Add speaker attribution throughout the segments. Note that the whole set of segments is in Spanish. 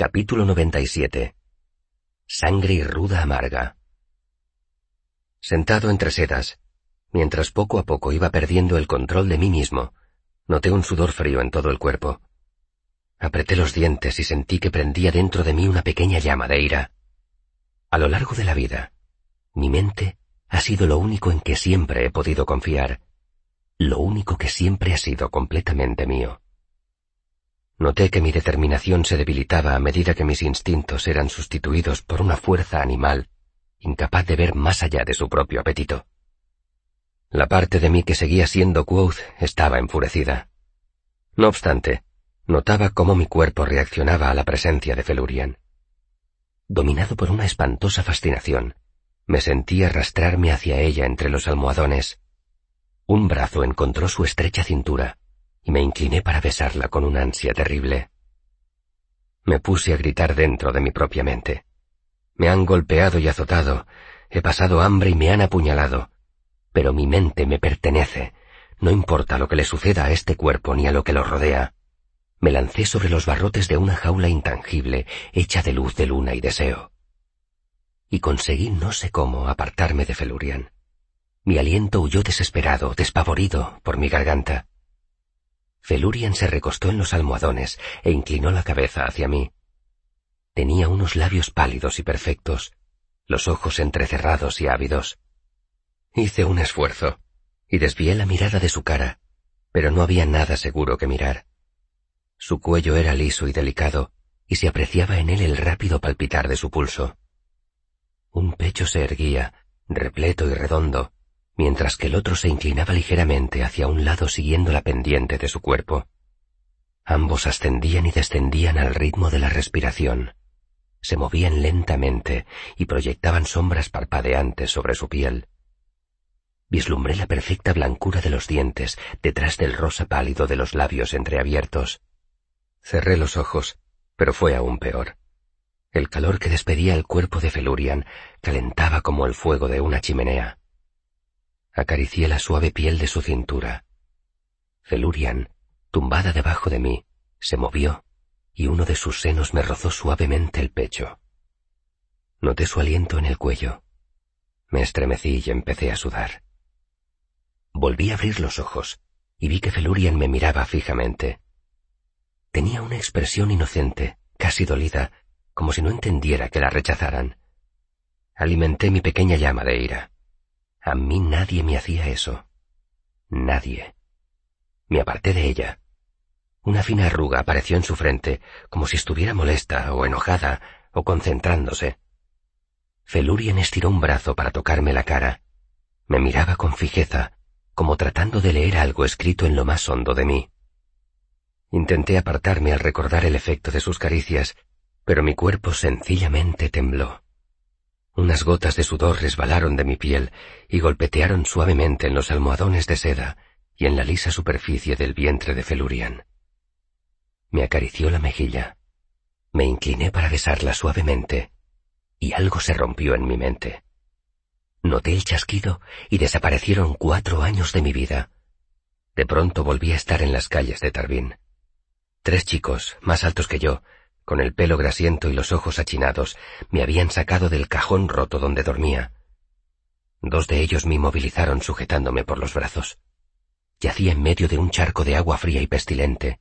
Speaker 1: Capítulo 97. Sangre y ruda amarga. Sentado entre sedas, mientras poco a poco iba perdiendo el control de mí mismo, noté un sudor frío en todo el cuerpo. Apreté los dientes y sentí que prendía dentro de mí una pequeña llama de ira. A lo largo de la vida, mi mente ha sido lo único en que siempre he podido confiar, lo único que siempre ha sido completamente mío. Noté que mi determinación se debilitaba a medida que mis instintos eran sustituidos por una fuerza animal incapaz de ver más allá de su propio apetito. La parte de mí que seguía siendo Quoth estaba enfurecida. No obstante, notaba cómo mi cuerpo reaccionaba a la presencia de Felurian. Dominado por una espantosa fascinación, me sentí arrastrarme hacia ella entre los almohadones. Un brazo encontró su estrecha cintura y me incliné para besarla con una ansia terrible. Me puse a gritar dentro de mi propia mente. Me han golpeado y azotado, he pasado hambre y me han apuñalado, pero mi mente me pertenece, no importa lo que le suceda a este cuerpo ni a lo que lo rodea. Me lancé sobre los barrotes de una jaula intangible, hecha de luz de luna y deseo. Y conseguí no sé cómo apartarme de Felurian. Mi aliento huyó desesperado, despavorido, por mi garganta. Felurian se recostó en los almohadones e inclinó la cabeza hacia mí. Tenía unos labios pálidos y perfectos, los ojos entrecerrados y ávidos. Hice un esfuerzo y desvié la mirada de su cara, pero no había nada seguro que mirar. Su cuello era liso y delicado, y se apreciaba en él el rápido palpitar de su pulso. Un pecho se erguía, repleto y redondo, mientras que el otro se inclinaba ligeramente hacia un lado siguiendo la pendiente de su cuerpo. Ambos ascendían y descendían al ritmo de la respiración. Se movían lentamente y proyectaban sombras parpadeantes sobre su piel. Vislumbré la perfecta blancura de los dientes detrás del rosa pálido de los labios entreabiertos. Cerré los ojos, pero fue aún peor. El calor que despedía el cuerpo de Felurian calentaba como el fuego de una chimenea. Acaricié la suave piel de su cintura. Felurian, tumbada debajo de mí, se movió y uno de sus senos me rozó suavemente el pecho. Noté su aliento en el cuello. Me estremecí y empecé a sudar. Volví a abrir los ojos y vi que Felurian me miraba fijamente. Tenía una expresión inocente, casi dolida, como si no entendiera que la rechazaran. Alimenté mi pequeña llama de ira. A mí nadie me hacía eso. Nadie. Me aparté de ella. Una fina arruga apareció en su frente, como si estuviera molesta o enojada o concentrándose. Felurien estiró un brazo para tocarme la cara. Me miraba con fijeza, como tratando de leer algo escrito en lo más hondo de mí. Intenté apartarme al recordar el efecto de sus caricias, pero mi cuerpo sencillamente tembló. Unas gotas de sudor resbalaron de mi piel y golpetearon suavemente en los almohadones de seda y en la lisa superficie del vientre de Felurian. Me acarició la mejilla. Me incliné para besarla suavemente y algo se rompió en mi mente. Noté el chasquido y desaparecieron cuatro años de mi vida. De pronto volví a estar en las calles de Tarbín. Tres chicos, más altos que yo, con el pelo grasiento y los ojos achinados, me habían sacado del cajón roto donde dormía. Dos de ellos me inmovilizaron sujetándome por los brazos. Yacía en medio de un charco de agua fría y pestilente.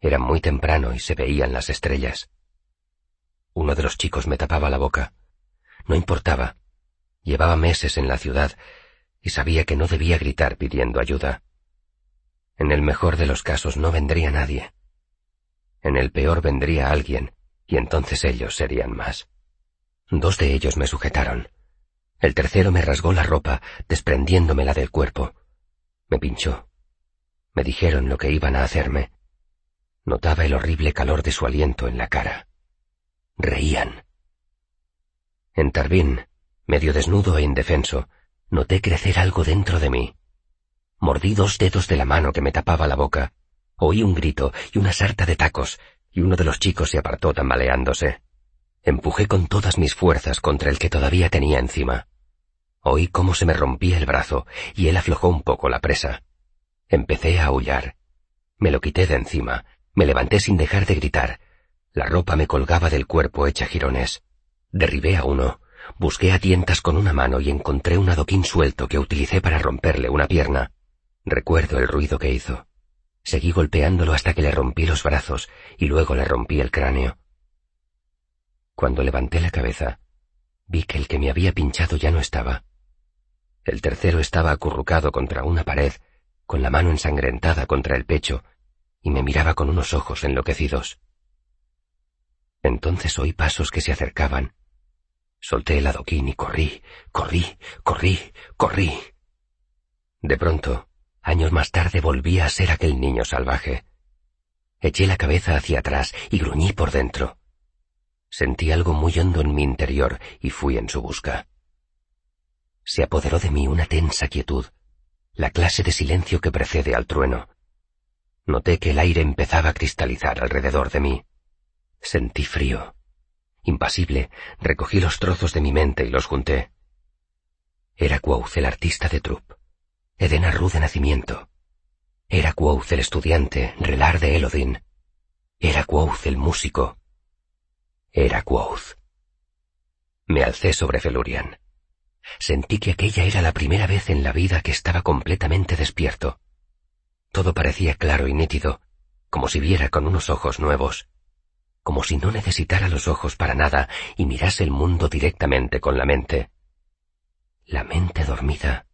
Speaker 1: Era muy temprano y se veían las estrellas. Uno de los chicos me tapaba la boca. No importaba. Llevaba meses en la ciudad y sabía que no debía gritar pidiendo ayuda. En el mejor de los casos no vendría nadie. En el peor vendría alguien, y entonces ellos serían más. Dos de ellos me sujetaron. El tercero me rasgó la ropa, desprendiéndomela del cuerpo. Me pinchó. Me dijeron lo que iban a hacerme. Notaba el horrible calor de su aliento en la cara. Reían. En Tarbín, medio desnudo e indefenso, noté crecer algo dentro de mí. Mordí dos dedos de la mano que me tapaba la boca Oí un grito y una sarta de tacos, y uno de los chicos se apartó tambaleándose. Empujé con todas mis fuerzas contra el que todavía tenía encima. Oí cómo se me rompía el brazo, y él aflojó un poco la presa. Empecé a aullar. Me lo quité de encima, me levanté sin dejar de gritar. La ropa me colgaba del cuerpo hecha jirones. Derribé a uno, busqué a tientas con una mano y encontré un adoquín suelto que utilicé para romperle una pierna. Recuerdo el ruido que hizo. Seguí golpeándolo hasta que le rompí los brazos y luego le rompí el cráneo. Cuando levanté la cabeza, vi que el que me había pinchado ya no estaba. El tercero estaba acurrucado contra una pared, con la mano ensangrentada contra el pecho, y me miraba con unos ojos enloquecidos. Entonces oí pasos que se acercaban. Solté el adoquín y corrí, corrí, corrí, corrí. De pronto, años más tarde volví a ser aquel niño salvaje. Eché la cabeza hacia atrás y gruñí por dentro. Sentí algo muy hondo en mi interior y fui en su busca. Se apoderó de mí una tensa quietud, la clase de silencio que precede al trueno. Noté que el aire empezaba a cristalizar alrededor de mí. Sentí frío. Impasible, recogí los trozos de mi mente y los junté. Era Quoth el artista de Trupp. Edena Ru de nacimiento. Era Quoth el estudiante, relar de Elodin. Era Quoth el músico. Era Quoth. Me alcé sobre Felurian. Sentí que aquella era la primera vez en la vida que estaba completamente despierto. Todo parecía claro y nítido, como si viera con unos ojos nuevos como si no necesitara los ojos para nada y mirase el mundo directamente con la mente. La mente dormida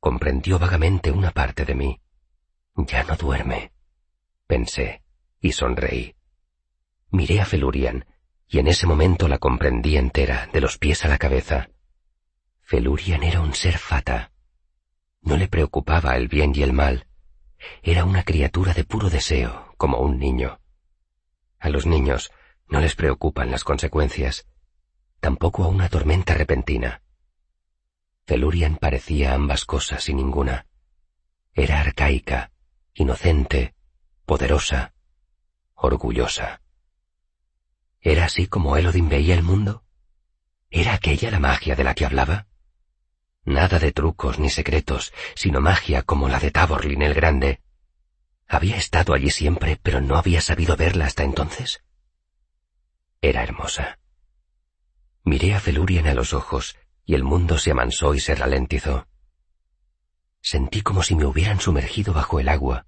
Speaker 1: comprendió vagamente una parte de mí. Ya no duerme, pensé, y sonreí. Miré a Felurian, y en ese momento la comprendí entera, de los pies a la cabeza. Felurian era un ser fata. No le preocupaba el bien y el mal. Era una criatura de puro deseo, como un niño. A los niños no les preocupan las consecuencias, tampoco a una tormenta repentina. Felurian parecía ambas cosas y ninguna. Era arcaica, inocente, poderosa, orgullosa. ¿Era así como Elodin veía el mundo? ¿Era aquella la magia de la que hablaba? Nada de trucos ni secretos, sino magia como la de Taborlin el Grande, había estado allí siempre, pero no había sabido verla hasta entonces. Era hermosa. Miré a Felurian a los ojos y el mundo se amansó y se ralentizó. Sentí como si me hubieran sumergido bajo el agua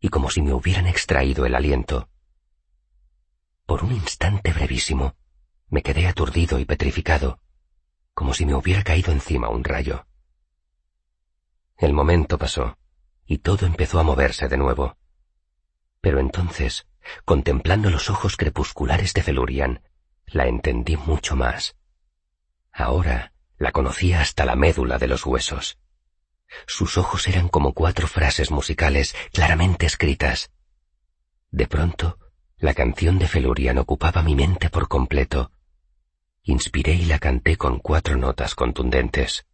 Speaker 1: y como si me hubieran extraído el aliento. Por un instante brevísimo, me quedé aturdido y petrificado, como si me hubiera caído encima un rayo. El momento pasó y todo empezó a moverse de nuevo. Pero entonces, contemplando los ojos crepusculares de Felurian, la entendí mucho más. Ahora la conocía hasta la médula de los huesos. Sus ojos eran como cuatro frases musicales claramente escritas. De pronto, la canción de Felurian ocupaba mi mente por completo. Inspiré y la canté con cuatro notas contundentes.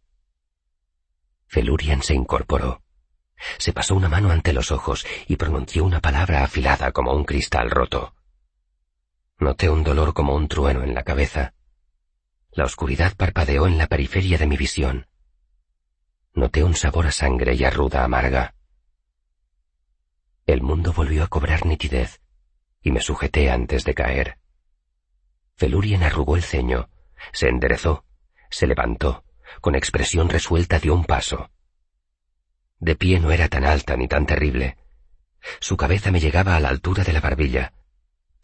Speaker 1: Felurian se incorporó. Se pasó una mano ante los ojos y pronunció una palabra afilada como un cristal roto. Noté un dolor como un trueno en la cabeza. La oscuridad parpadeó en la periferia de mi visión. Noté un sabor a sangre y a ruda amarga. El mundo volvió a cobrar nitidez y me sujeté antes de caer. Felurien arrugó el ceño, se enderezó, se levantó, con expresión resuelta dio un paso. De pie no era tan alta ni tan terrible. Su cabeza me llegaba a la altura de la barbilla.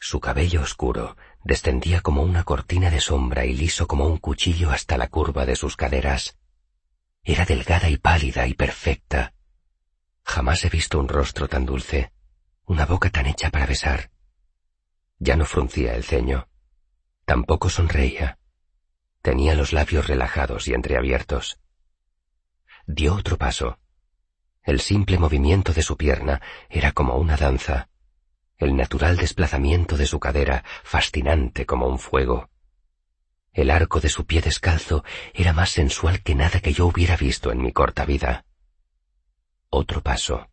Speaker 1: Su cabello oscuro descendía como una cortina de sombra y liso como un cuchillo hasta la curva de sus caderas. Era delgada y pálida y perfecta. Jamás he visto un rostro tan dulce, una boca tan hecha para besar. Ya no fruncía el ceño. Tampoco sonreía. Tenía los labios relajados y entreabiertos. Dio otro paso el simple movimiento de su pierna era como una danza, el natural desplazamiento de su cadera fascinante como un fuego. El arco de su pie descalzo era más sensual que nada que yo hubiera visto en mi corta vida. Otro paso.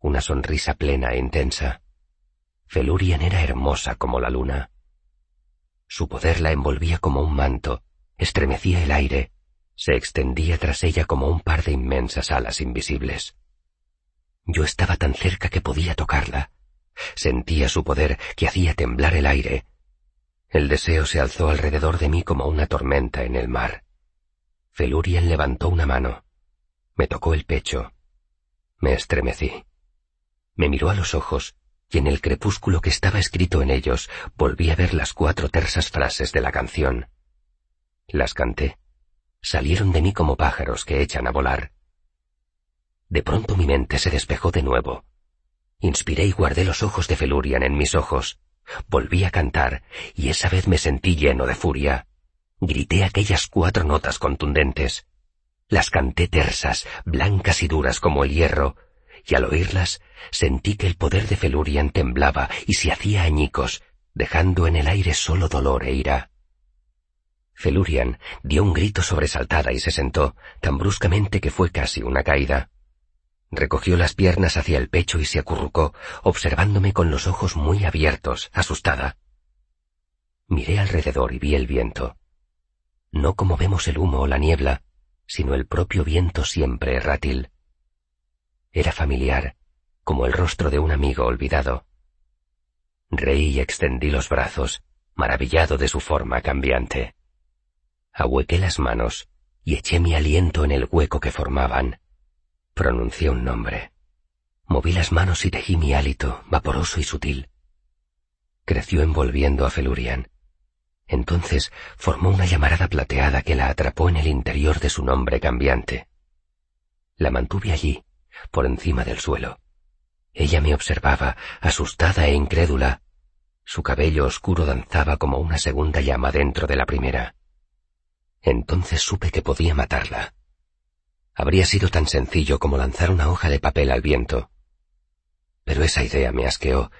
Speaker 1: Una sonrisa plena e intensa. Felurian era hermosa como la luna. Su poder la envolvía como un manto, estremecía el aire, se extendía tras ella como un par de inmensas alas invisibles. Yo estaba tan cerca que podía tocarla, Sentía su poder que hacía temblar el aire. El deseo se alzó alrededor de mí como una tormenta en el mar. Felurian levantó una mano. Me tocó el pecho. Me estremecí. Me miró a los ojos y en el crepúsculo que estaba escrito en ellos volví a ver las cuatro tersas frases de la canción. Las canté. Salieron de mí como pájaros que echan a volar. De pronto mi mente se despejó de nuevo. Inspiré y guardé los ojos de Felurian en mis ojos. Volví a cantar, y esa vez me sentí lleno de furia. Grité aquellas cuatro notas contundentes. Las canté tersas, blancas y duras como el hierro, y al oírlas sentí que el poder de Felurian temblaba y se hacía añicos, dejando en el aire solo dolor e ira. Felurian dio un grito sobresaltada y se sentó, tan bruscamente que fue casi una caída. Recogió las piernas hacia el pecho y se acurrucó, observándome con los ojos muy abiertos, asustada. Miré alrededor y vi el viento. No como vemos el humo o la niebla, sino el propio viento siempre errátil. Era familiar, como el rostro de un amigo olvidado. Reí y extendí los brazos, maravillado de su forma cambiante. Ahuequé las manos y eché mi aliento en el hueco que formaban. Pronuncié un nombre. Moví las manos y tejí mi hálito, vaporoso y sutil. Creció envolviendo a Felurian. Entonces formó una llamarada plateada que la atrapó en el interior de su nombre cambiante. La mantuve allí, por encima del suelo. Ella me observaba, asustada e incrédula. Su cabello oscuro danzaba como una segunda llama dentro de la primera. Entonces supe que podía matarla. Habría sido tan sencillo como lanzar una hoja de papel al viento. Pero esa idea me asqueó,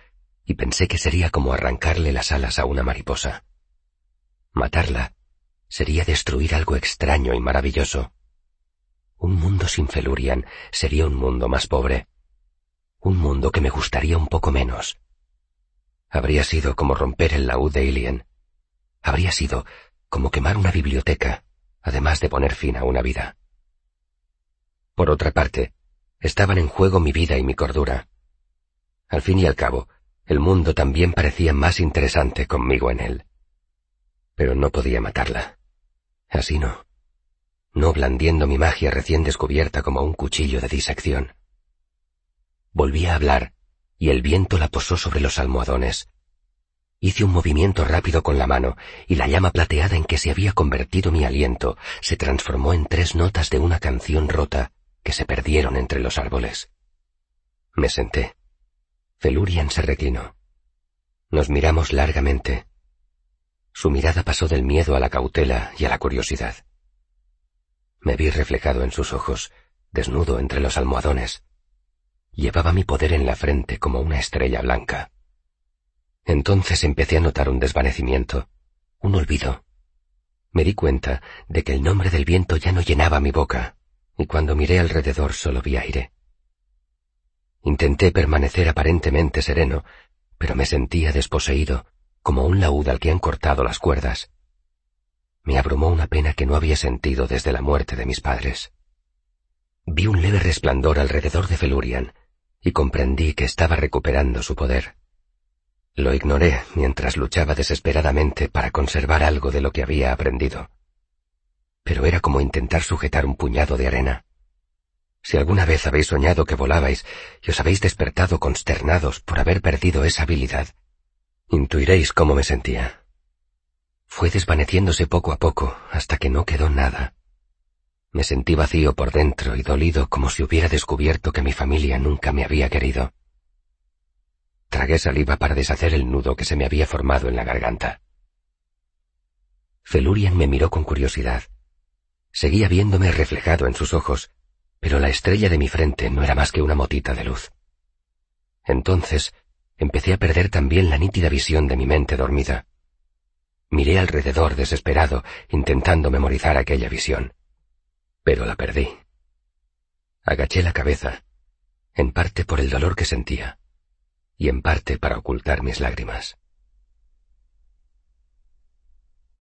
Speaker 1: y pensé que sería como arrancarle las alas a una mariposa. Matarla sería destruir algo extraño y maravilloso. Un mundo sin Felurian sería un mundo más pobre. Un mundo que me gustaría un poco menos. Habría sido como romper el laúd de Ilien. Habría sido como quemar una biblioteca, además de poner fin a una vida. Por otra parte, estaban en juego mi vida y mi cordura. Al fin y al cabo, el mundo también parecía más interesante conmigo en él. Pero no podía matarla. Así no no blandiendo mi magia recién descubierta como un cuchillo de disección. Volví a hablar, y el viento la posó sobre los almohadones. Hice un movimiento rápido con la mano, y la llama plateada en que se había convertido mi aliento se transformó en tres notas de una canción rota que se perdieron entre los árboles. Me senté. Felurian se reclinó. Nos miramos largamente. Su mirada pasó del miedo a la cautela y a la curiosidad. Me vi reflejado en sus ojos, desnudo entre los almohadones. Llevaba mi poder en la frente como una estrella blanca. Entonces empecé a notar un desvanecimiento, un olvido. Me di cuenta de que el nombre del viento ya no llenaba mi boca, y cuando miré alrededor solo vi aire. Intenté permanecer aparentemente sereno, pero me sentía desposeído, como un laúd al que han cortado las cuerdas me abrumó una pena que no había sentido desde la muerte de mis padres. Vi un leve resplandor alrededor de Felurian y comprendí que estaba recuperando su poder. Lo ignoré mientras luchaba desesperadamente para conservar algo de lo que había aprendido. Pero era como intentar sujetar un puñado de arena. Si alguna vez habéis soñado que volabais y os habéis despertado consternados por haber perdido esa habilidad, intuiréis cómo me sentía. Fue desvaneciéndose poco a poco hasta que no quedó nada. Me sentí vacío por dentro y dolido como si hubiera descubierto que mi familia nunca me había querido. Tragué saliva para deshacer el nudo que se me había formado en la garganta. Felurian me miró con curiosidad. Seguía viéndome reflejado en sus ojos, pero la estrella de mi frente no era más que una motita de luz. Entonces empecé a perder también la nítida visión de mi mente dormida. Miré alrededor desesperado, intentando memorizar aquella visión. Pero la perdí. Agaché la cabeza, en parte por el dolor que sentía, y en parte para ocultar mis lágrimas.